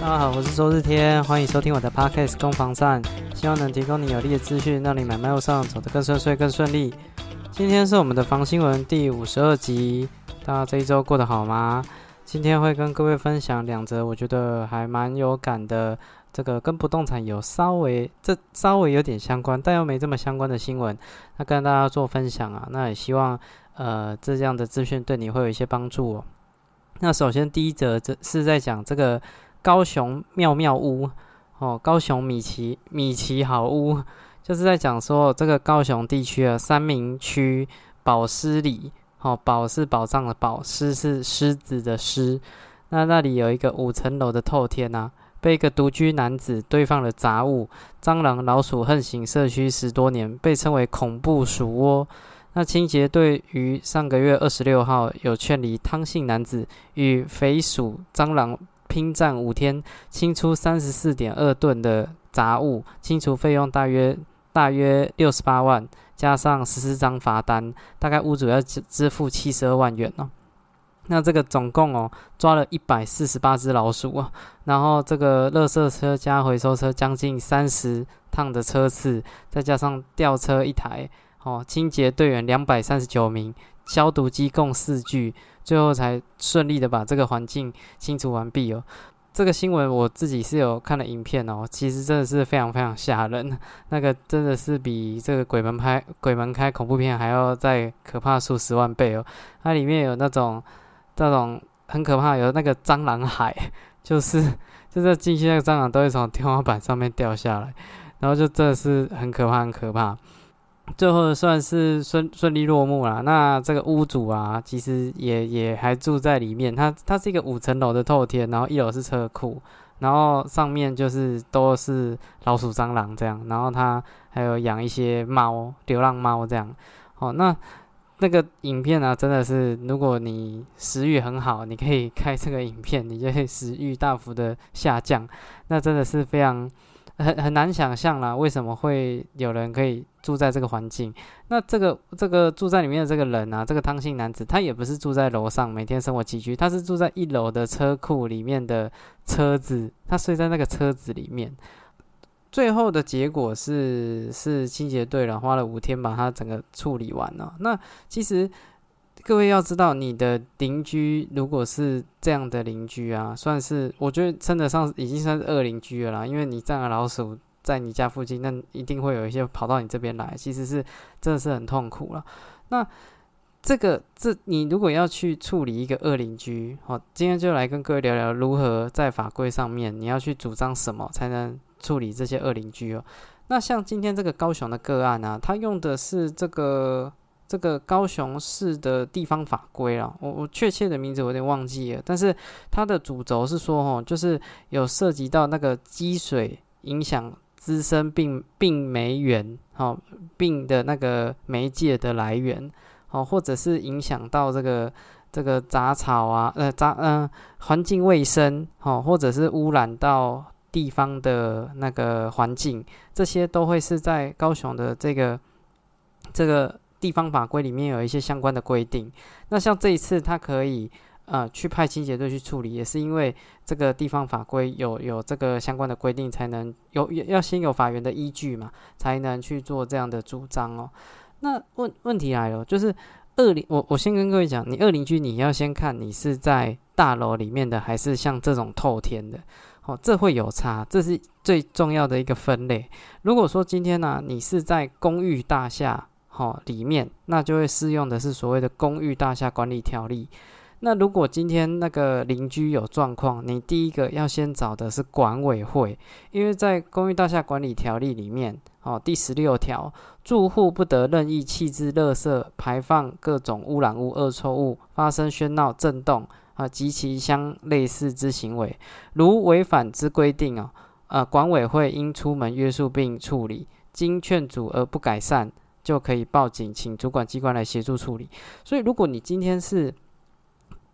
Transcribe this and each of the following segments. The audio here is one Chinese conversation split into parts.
大家好，我是周日天，欢迎收听我的 Podcast 攻防战，希望能提供你有力的资讯，让你买卖路上走得更顺遂、更顺利。今天是我们的房新闻第五十二集，大家这一周过得好吗？今天会跟各位分享两则我觉得还蛮有感的，这个跟不动产有稍微这稍微有点相关，但又没这么相关的新闻，那跟大家做分享啊。那也希望呃这样的资讯对你会有一些帮助哦。那首先第一则这是在讲这个高雄妙妙屋哦，高雄米奇米奇好屋，就是在讲说这个高雄地区的三明区宝狮里。哦，宝是宝藏的宝，狮是狮子的狮。那那里有一个五层楼的透天呐，被一个独居男子堆放了杂物，蟑螂、老鼠横行社区十多年，被称为恐怖鼠窝。那清洁队于上个月二十六号有劝离汤姓男子与肥鼠、蟑螂拼战五天，清出三十四点二吨的杂物，清除费用大约大约六十八万。加上十四张罚单，大概屋主要支支付七十二万元哦。那这个总共哦，抓了一百四十八只老鼠啊。然后这个垃圾车加回收车将近三十趟的车次，再加上吊车一台哦，清洁队员两百三十九名，消毒机共四具，最后才顺利的把这个环境清除完毕哦。这个新闻我自己是有看了影片哦，其实真的是非常非常吓人，那个真的是比这个鬼门拍鬼门开恐怖片还要再可怕数十万倍哦。它里面有那种那种很可怕，有那个蟑螂海，就是就是进去那个蟑螂都会从天花板上面掉下来，然后就真的是很可怕很可怕。最后算是顺顺利落幕了。那这个屋主啊，其实也也还住在里面。他他是一个五层楼的透天，然后一楼是车库，然后上面就是都是老鼠、蟑螂这样。然后他还有养一些猫，流浪猫这样。哦，那那个影片呢，真的是如果你食欲很好，你可以开这个影片，你就会食欲大幅的下降。那真的是非常。很很难想象啦，为什么会有人可以住在这个环境？那这个这个住在里面的这个人啊，这个汤姓男子，他也不是住在楼上每天生活起居，他是住在一楼的车库里面的车子，他睡在那个车子里面。最后的结果是是清洁队了，花了五天把它整个处理完了。那其实。各位要知道，你的邻居如果是这样的邻居啊，算是我觉得称得上已经算是恶邻居了啦。因为你站了老鼠在你家附近，那一定会有一些跑到你这边来，其实是真的是很痛苦了。那这个这你如果要去处理一个恶邻居，好，今天就来跟各位聊聊如何在法规上面你要去主张什么才能处理这些恶邻居哦。那像今天这个高雄的个案啊，他用的是这个。这个高雄市的地方法规啊，我我确切的名字我有点忘记了，但是它的主轴是说，哦，就是有涉及到那个积水影响滋生病病媒源，哦，病的那个媒介的来源，哦，或者是影响到这个这个杂草啊，呃杂嗯环境卫生，哦，或者是污染到地方的那个环境，这些都会是在高雄的这个这个。地方法规里面有一些相关的规定，那像这一次他可以呃去派清洁队去处理，也是因为这个地方法规有有这个相关的规定，才能有要先有法院的依据嘛，才能去做这样的主张哦。那问问题来了，就是二零我我先跟各位讲，你二邻居你要先看你是在大楼里面的，还是像这种透天的，哦，这会有差，这是最重要的一个分类。如果说今天呢，你是在公寓大厦。哦，里面那就会适用的是所谓的公寓大厦管理条例。那如果今天那个邻居有状况，你第一个要先找的是管委会，因为在公寓大厦管理条例里面，哦，第十六条，住户不得任意弃置垃圾、排放各种污染物、恶臭物、发生喧闹、震动啊及其相类似之行为，如违反之规定啊，呃，管委会应出门约束并处理，经劝阻而不改善。就可以报警，请主管机关来协助处理。所以，如果你今天是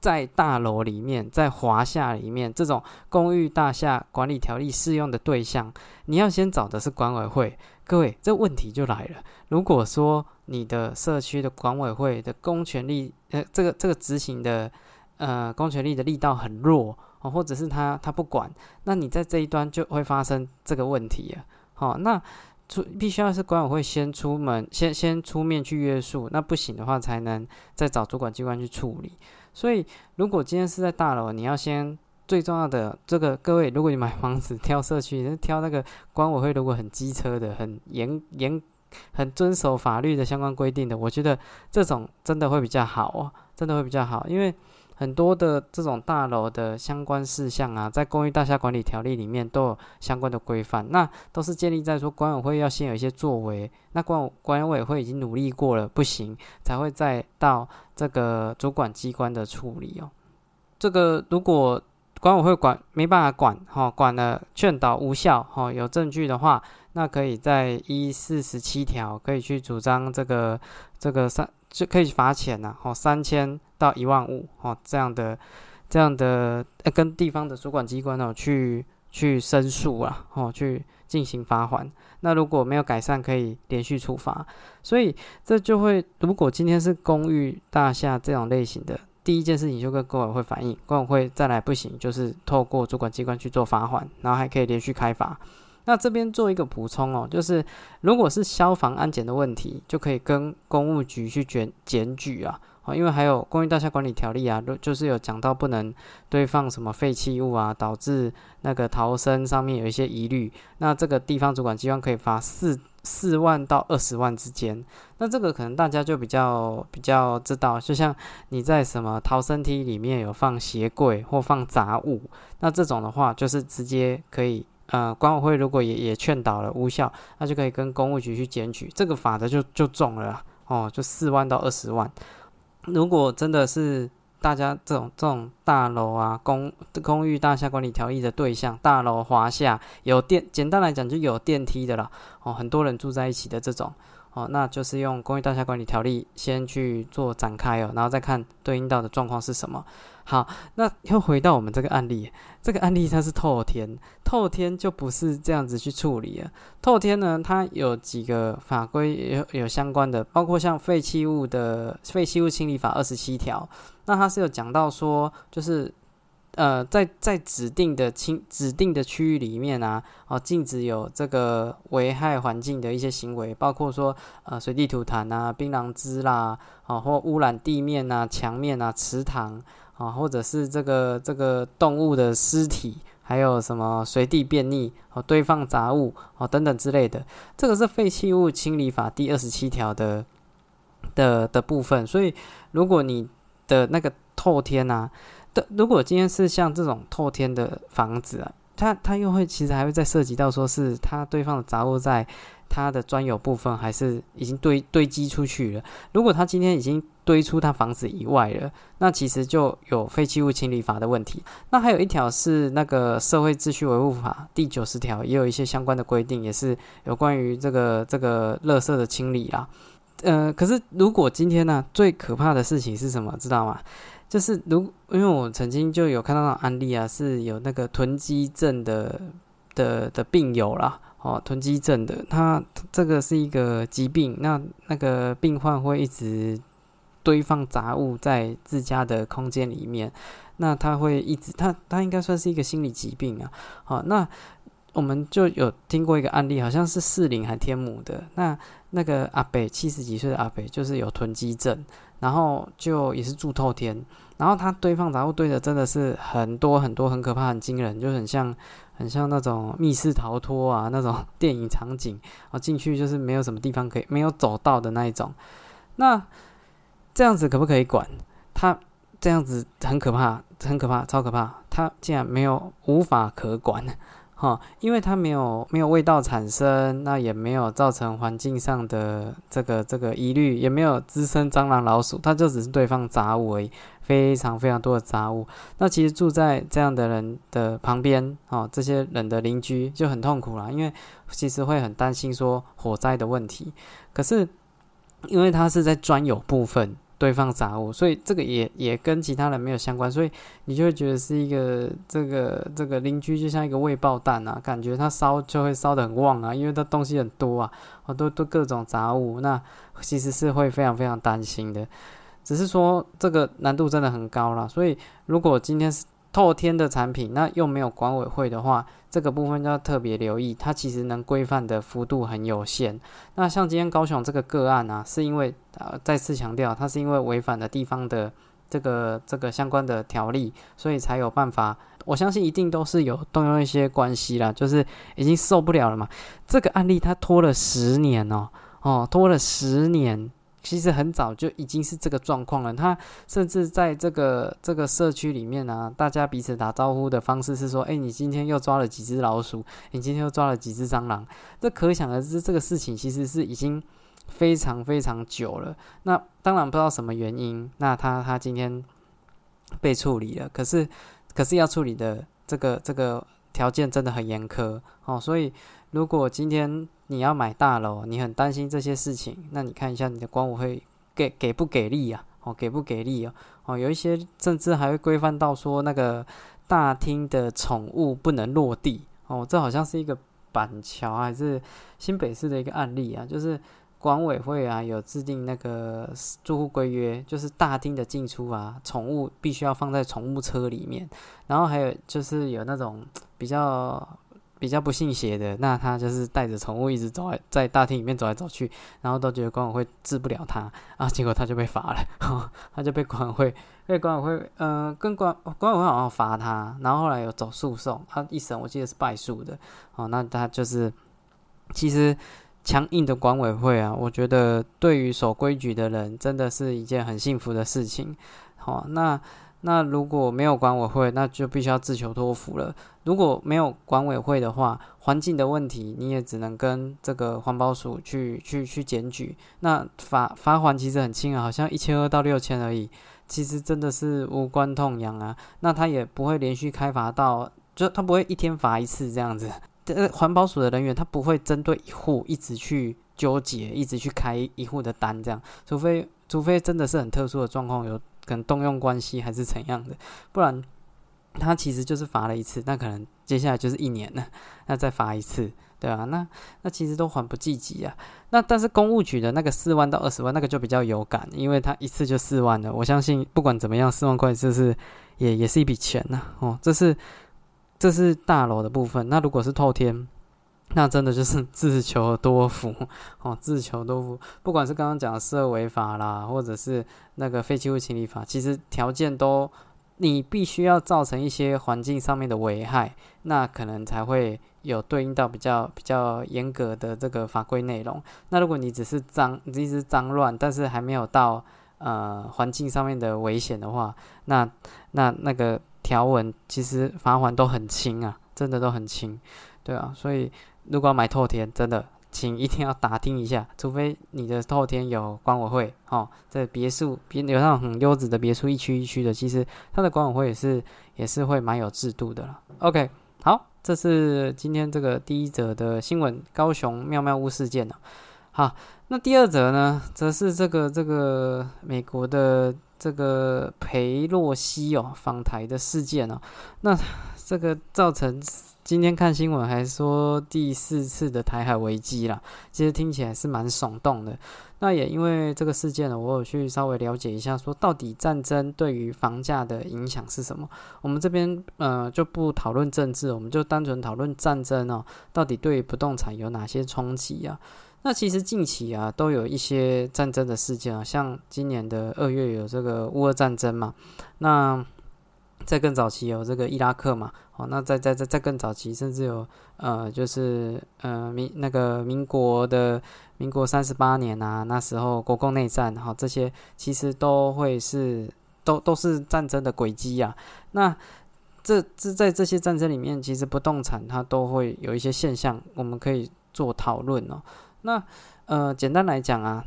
在大楼里面，在华夏里面这种公寓大厦管理条例适用的对象，你要先找的是管委会。各位，这问题就来了。如果说你的社区的管委会的公权力，呃，这个这个执行的呃公权力的力道很弱哦，或者是他他不管，那你在这一端就会发生这个问题啊。好，那出必须要是管委会先出门，先先出面去约束，那不行的话才能再找主管机关去处理。所以如果今天是在大楼，你要先。最重要的这个，各位，如果你买房子挑社区，挑那个管委会如果很机车的、很严严、很遵守法律的相关规定的，我觉得这种真的会比较好哦，真的会比较好，因为很多的这种大楼的相关事项啊，在公寓大厦管理条例里面都有相关的规范，那都是建立在说管委会要先有一些作为，那管管委会已经努力过了不行，才会再到这个主管机关的处理哦。这个如果管委会管没办法管，哈，管了劝导无效，哈，有证据的话，那可以在一四十七条可以去主张这个这个三就可以罚钱呐，哈，三千到一万五，哦，这样的这样的跟地方的主管机关哦去去申诉啊，哦，去进行罚款。那如果没有改善，可以连续处罚。所以这就会，如果今天是公寓大厦这种类型的。第一件事情就跟管委会反映，管委会再来不行，就是透过主管机关去做罚款，然后还可以连续开罚。那这边做一个补充哦，就是如果是消防安检的问题，就可以跟公务局去检检举啊。啊，因为还有公寓大厦管理条例啊，就是有讲到不能堆放什么废弃物啊，导致那个逃生上面有一些疑虑。那这个地方主管机关可以罚四四万到二十万之间。那这个可能大家就比较比较知道，就像你在什么逃生梯里面有放鞋柜或放杂物，那这种的话就是直接可以，呃，管委会如果也也劝导了无效，那就可以跟公务局去检举，这个法的就就重了哦，就四万到二十万。如果真的是大家这种这种大楼啊，公公寓大厦管理条例的对象，大楼华夏有电，简单来讲就有电梯的了哦，很多人住在一起的这种。哦，那就是用公寓大厦管理条例先去做展开哦，然后再看对应到的状况是什么。好，那又回到我们这个案例，这个案例它是透天，透天就不是这样子去处理了。透天呢，它有几个法规有有相关的，包括像废弃物的废弃物清理法二十七条，那它是有讲到说，就是。呃，在在指定的清指定的区域里面啊，哦，禁止有这个危害环境的一些行为，包括说呃随地吐痰啊、槟榔汁啦，啊或污染地面啊、墙面啊、池塘啊，或者是这个这个动物的尸体，还有什么随地便溺哦、堆放杂物哦等等之类的，这个是废弃物清理法第二十七条的的的部分。所以，如果你的那个透天呐啊。如果今天是像这种透天的房子啊，它它又会其实还会再涉及到说是它堆放的杂物在它的专有部分，还是已经堆堆积出去了。如果它今天已经堆出它房子以外了，那其实就有废弃物清理法的问题。那还有一条是那个社会秩序维护法第九十条，也有一些相关的规定，也是有关于这个这个垃圾的清理啦。呃，可是如果今天呢，最可怕的事情是什么？知道吗？就是如，因为我曾经就有看到那种案例啊，是有那个囤积症的的的病友啦，哦，囤积症的，他这个是一个疾病，那那个病患会一直堆放杂物在自家的空间里面，那他会一直，他他应该算是一个心理疾病啊，好，那我们就有听过一个案例，好像是四零还天母的，那那个阿北七十几岁的阿北就是有囤积症。然后就也是住透天，然后他堆放杂物堆的真的是很多很多，很可怕，很惊人，就很像很像那种密室逃脱啊那种电影场景啊，进去就是没有什么地方可以没有走到的那一种。那这样子可不可以管？他这样子很可怕，很可怕，超可怕。他竟然没有无法可管。哈，因为它没有没有味道产生，那也没有造成环境上的这个这个疑虑，也没有滋生蟑螂老鼠，它就只是堆放杂物而已，非常非常多的杂物。那其实住在这样的人的旁边，哦，这些人的邻居就很痛苦了，因为其实会很担心说火灾的问题。可是因为它是在专有部分。堆放杂物，所以这个也也跟其他人没有相关，所以你就会觉得是一个这个这个邻居就像一个未爆弹啊，感觉他烧就会烧得很旺啊，因为他东西很多啊，哦都都各种杂物，那其实是会非常非常担心的。只是说这个难度真的很高啦。所以如果今天是透天的产品，那又没有管委会的话，这个部分就要特别留意，它其实能规范的幅度很有限。那像今天高雄这个个案啊，是因为呃再次强调，它是因为违反了地方的这个这个相关的条例，所以才有办法。我相信一定都是有动用一些关系啦，就是已经受不了了嘛。这个案例它拖了十年哦，哦，拖了十年，其实很早就已经是这个状况了。他甚至在这个这个社区里面呢，大家彼此打招呼的方式是说：“哎，你今天又抓了几只老鼠？你今天又抓了几只蟑螂？”这可想而知，这个事情其实是已经非常非常久了。那当然不知道什么原因，那他他今天被处理了，可是。可是要处理的这个这个条件真的很严苛哦，所以如果今天你要买大楼，你很担心这些事情，那你看一下你的管委会给给不给力啊？哦，给不给力哦？哦，有一些甚至还会规范到说那个大厅的宠物不能落地哦，这好像是一个板桥还是新北市的一个案例啊，就是。管委会啊，有制定那个住户规约，就是大厅的进出啊，宠物必须要放在宠物车里面。然后还有就是有那种比较比较不信邪的，那他就是带着宠物一直走在在大厅里面走来走去，然后都觉得管委会治不了他啊，结果他就被罚了，他就被管委会被管委会呃跟管管委会好像罚他，然后后来有走诉讼，他一审我记得是败诉的，哦，那他就是其实。强硬的管委会啊，我觉得对于守规矩的人，真的是一件很幸福的事情。好，那那如果没有管委会，那就必须要自求多福了。如果没有管委会的话，环境的问题你也只能跟这个环保署去去去检举。那罚罚款其实很轻啊，好像一千二到六千而已，其实真的是无关痛痒啊。那他也不会连续开罚到，就他不会一天罚一次这样子。呃，环保署的人员他不会针对一户一直去纠结，一直去开一户的单，这样，除非除非真的是很特殊的状况，有可能动用关系还是怎样的，不然他其实就是罚了一次，那可能接下来就是一年了，那再罚一次，对啊，那那其实都缓不济急啊。那但是公务局的那个四万到二十万那个就比较有感，因为他一次就四万了，我相信不管怎么样，四万块就是也也是一笔钱呐，哦，这是。这是大楼的部分，那如果是透天，那真的就是 自求多福哦，自求多福。不管是刚刚讲的涉违法啦，或者是那个废弃物清理法，其实条件都你必须要造成一些环境上面的危害，那可能才会有对应到比较比较严格的这个法规内容。那如果你只是脏，你只是脏乱，但是还没有到呃环境上面的危险的话，那那那个。条文其实罚款都很轻啊，真的都很轻，对啊，所以如果要买透天，真的请一定要打听一下，除非你的透天有管委会哦，在别墅别有那种很优质的别墅，一区一区的，其实它的管委会也是也是会蛮有制度的了。OK，好，这是今天这个第一则的新闻，高雄妙妙屋事件了。好，那第二则呢，则是这个这个美国的。这个裴洛西哦访台的事件哦，那这个造成今天看新闻还说第四次的台海危机啦，其实听起来是蛮耸动的。那也因为这个事件呢，我有去稍微了解一下，说到底战争对于房价的影响是什么？我们这边呃就不讨论政治，我们就单纯讨论战争哦，到底对不动产有哪些冲击啊？那其实近期啊，都有一些战争的事件啊，像今年的二月有这个乌俄战争嘛，那在更早期有这个伊拉克嘛，哦，那在在在在更早期，甚至有呃，就是呃民那个民国的民国三十八年啊，那时候国共内战哈，这些其实都会是都都是战争的轨迹呀。那这这在这些战争里面，其实不动产它都会有一些现象，我们可以做讨论哦。那呃，简单来讲啊，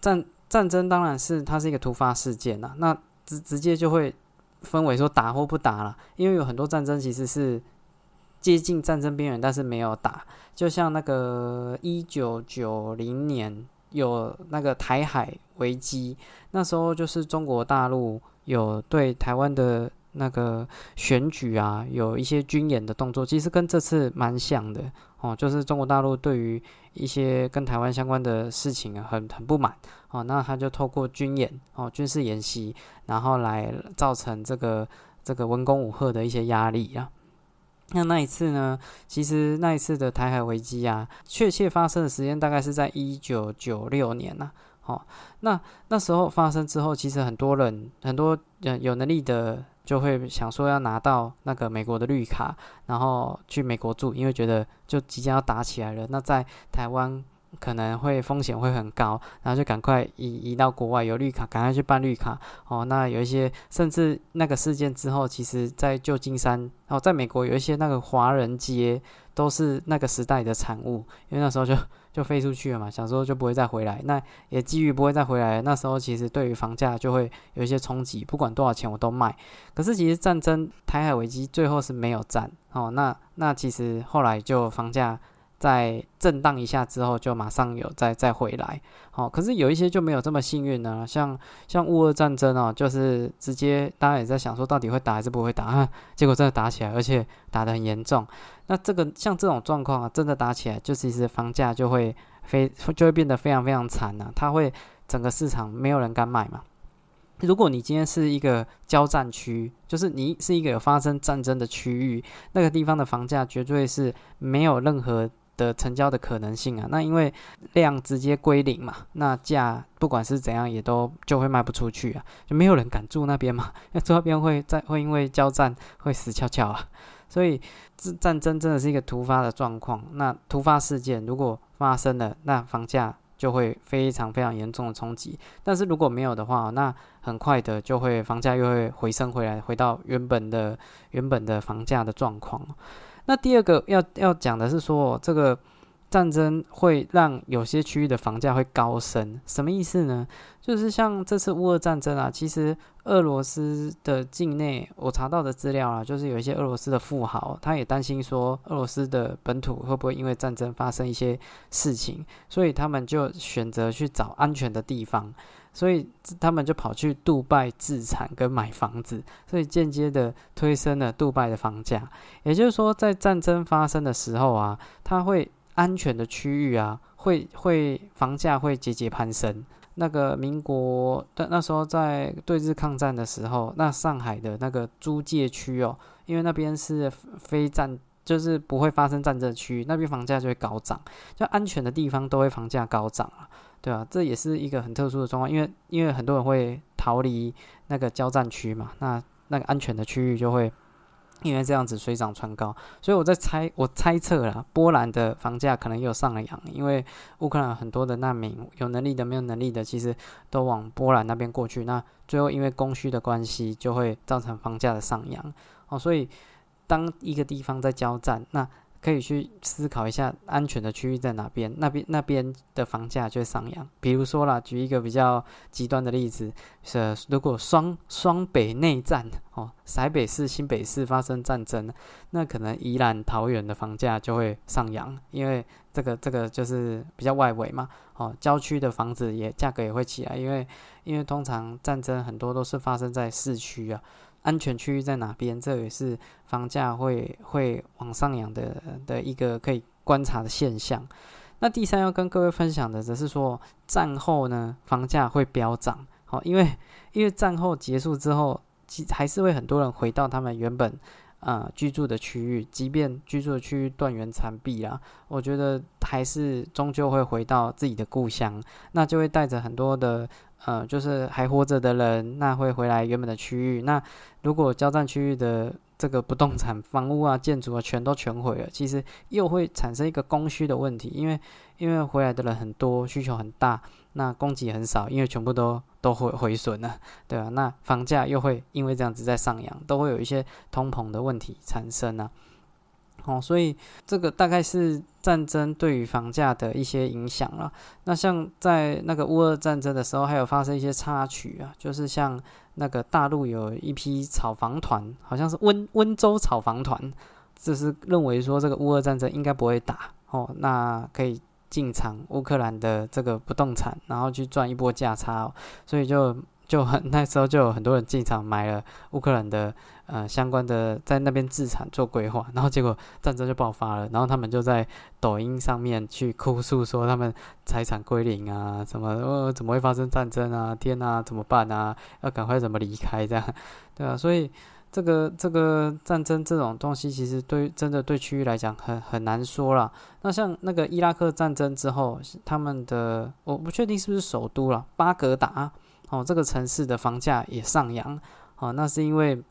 战战争当然是它是一个突发事件呐。那直直接就会分为说打或不打了，因为有很多战争其实是接近战争边缘，但是没有打。就像那个一九九零年有那个台海危机，那时候就是中国大陆有对台湾的那个选举啊，有一些军演的动作，其实跟这次蛮像的哦。就是中国大陆对于一些跟台湾相关的事情，很很不满哦，那他就透过军演哦，军事演习，然后来造成这个这个文攻武赫的一些压力啊。那那一次呢，其实那一次的台海危机啊，确切发生的时间大概是在一九九六年呐。哦，那那时候发生之后，其实很多人很多人有能力的就会想说要拿到那个美国的绿卡，然后去美国住，因为觉得就即将要打起来了。那在台湾。可能会风险会很高，然后就赶快移移到国外有绿卡，赶快去办绿卡哦。那有一些甚至那个事件之后，其实，在旧金山哦，在美国有一些那个华人街都是那个时代的产物，因为那时候就 就飞出去了嘛，小时候就不会再回来，那也基于不会再回来。那时候其实对于房价就会有一些冲击，不管多少钱我都卖。可是其实战争台海危机最后是没有战哦，那那其实后来就房价。在震荡一下之后，就马上有再再回来，好，可是有一些就没有这么幸运呢，像像乌俄战争哦，就是直接大家也在想说到底会打还是不会打，结果真的打起来，而且打得很严重。那这个像这种状况啊，真的打起来，就其实房价就会非就会变得非常非常惨呐，它会整个市场没有人敢买嘛。如果你今天是一个交战区，就是你是一个有发生战争的区域，那个地方的房价绝对是没有任何。的成交的可能性啊，那因为量直接归零嘛，那价不管是怎样也都就会卖不出去啊，就没有人敢住那边嘛，那住那边会在会因为交战会死翘翘啊，所以这战争真的是一个突发的状况，那突发事件如果发生了，那房价就会非常非常严重的冲击，但是如果没有的话，那很快的就会房价又会回升回来，回到原本的原本的房价的状况。那第二个要要讲的是说，这个战争会让有些区域的房价会高升，什么意思呢？就是像这次乌俄战争啊，其实俄罗斯的境内我查到的资料啊，就是有一些俄罗斯的富豪，他也担心说俄罗斯的本土会不会因为战争发生一些事情，所以他们就选择去找安全的地方。所以他们就跑去杜拜自产跟买房子，所以间接的推升了杜拜的房价。也就是说，在战争发生的时候啊，它会安全的区域啊，会会房价会节节攀升。那个民国的那时候在对日抗战的时候，那上海的那个租界区哦，因为那边是非战，就是不会发生战争区域，那边房价就会高涨，就安全的地方都会房价高涨啊。对啊，这也是一个很特殊的状况，因为因为很多人会逃离那个交战区嘛，那那个安全的区域就会因为这样子水涨船高，所以我在猜，我猜测啦，波兰的房价可能又上了扬，因为乌克兰很多的难民，有能力的没有能力的，其实都往波兰那边过去，那最后因为供需的关系，就会造成房价的上扬。哦，所以当一个地方在交战，那可以去思考一下安全的区域在哪边，那边那边的房价就会上扬。比如说啦，举一个比较极端的例子，是如果双双北内战哦，台北市、新北市发生战争，那可能宜兰、桃园的房价就会上扬，因为这个这个就是比较外围嘛，哦，郊区的房子也价格也会起来，因为因为通常战争很多都是发生在市区啊。安全区域在哪边？这也是房价会会往上扬的的一个可以观察的现象。那第三要跟各位分享的，则是说战后呢，房价会飙涨。好，因为 因为战后结束之后，其还是会很多人回到他们原本啊居住的区域，即便居住的区域断垣残壁啊，我觉得还是终究会回到自己的故乡，那就会带着很多的。呃，就是还活着的人，那会回来原本的区域。那如果交战区域的这个不动产、房屋啊、建筑啊，全都全毁了，其实又会产生一个供需的问题，因为因为回来的人很多，需求很大，那供给很少，因为全部都都会毁损了，对吧？那房价又会因为这样子在上扬，都会有一些通膨的问题产生啊。哦，所以这个大概是战争对于房价的一些影响了。那像在那个乌俄战争的时候，还有发生一些插曲啊，就是像那个大陆有一批炒房团，好像是温温州炒房团，就是认为说这个乌俄战争应该不会打哦，那可以进场乌克兰的这个不动产，然后去赚一波价差，所以就就很那时候就有很多人进场买了乌克兰的呃相关的在那边自产做规划，然后结果战争就爆发了，然后他们就在抖音上面去哭诉说他们财产归零啊，什么呃怎么会发生战争啊？天啊，怎么办啊？要赶快怎么离开这样，对啊，所以。这个这个战争这种东西，其实对真的对区域来讲很很难说了。那像那个伊拉克战争之后，他们的我不确定是不是首都了，巴格达哦，这个城市的房价也上扬哦，那是因为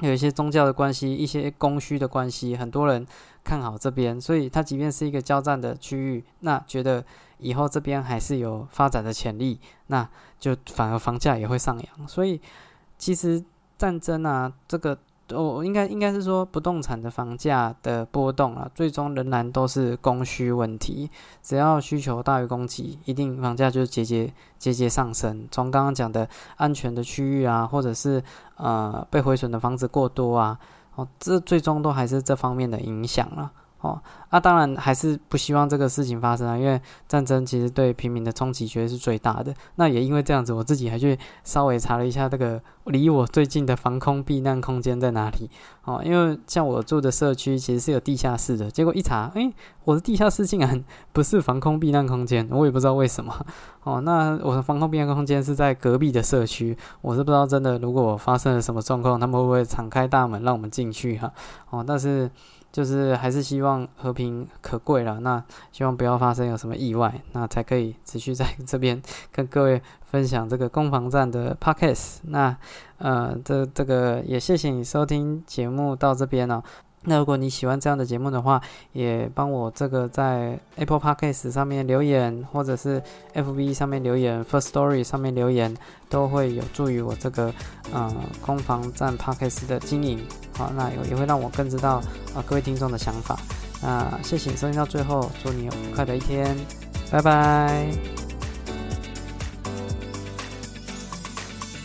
有一些宗教的关系，一些供需的关系，很多人看好这边，所以它即便是一个交战的区域，那觉得以后这边还是有发展的潜力，那就反而房价也会上扬。所以其实。战争啊，这个哦应该应该是说不动产的房价的波动啊，最终仍然都是供需问题。只要需求大于供给，一定房价就节节节节上升。从刚刚讲的安全的区域啊，或者是呃被毁损的房子过多啊，哦，这最终都还是这方面的影响了。哦，那当然还是不希望这个事情发生啊，因为战争其实对平民的冲击绝对是最大的。那也因为这样子，我自己还去稍微查了一下这个离我最近的防空避难空间在哪里。哦，因为像我住的社区其实是有地下室的，结果一查，诶，我的地下室竟然不是防空避难空间，我也不知道为什么。哦，那我的防空避难空间是在隔壁的社区，我是不知道真的，如果发生了什么状况，他们会不会敞开大门让我们进去哈？哦，但是。就是还是希望和平可贵了，那希望不要发生有什么意外，那才可以持续在这边跟各位分享这个攻防战的 podcast。那呃，这这个也谢谢你收听节目到这边了。那如果你喜欢这样的节目的话，也帮我这个在 Apple Podcast 上面留言，或者是 FB 上面留言，First Story 上面留言，都会有助于我这个呃攻防战 Podcast 的经营。好，那也也会让我更知道啊各位听众的想法。那谢谢收听到最后，祝你有愉快的一天，拜拜。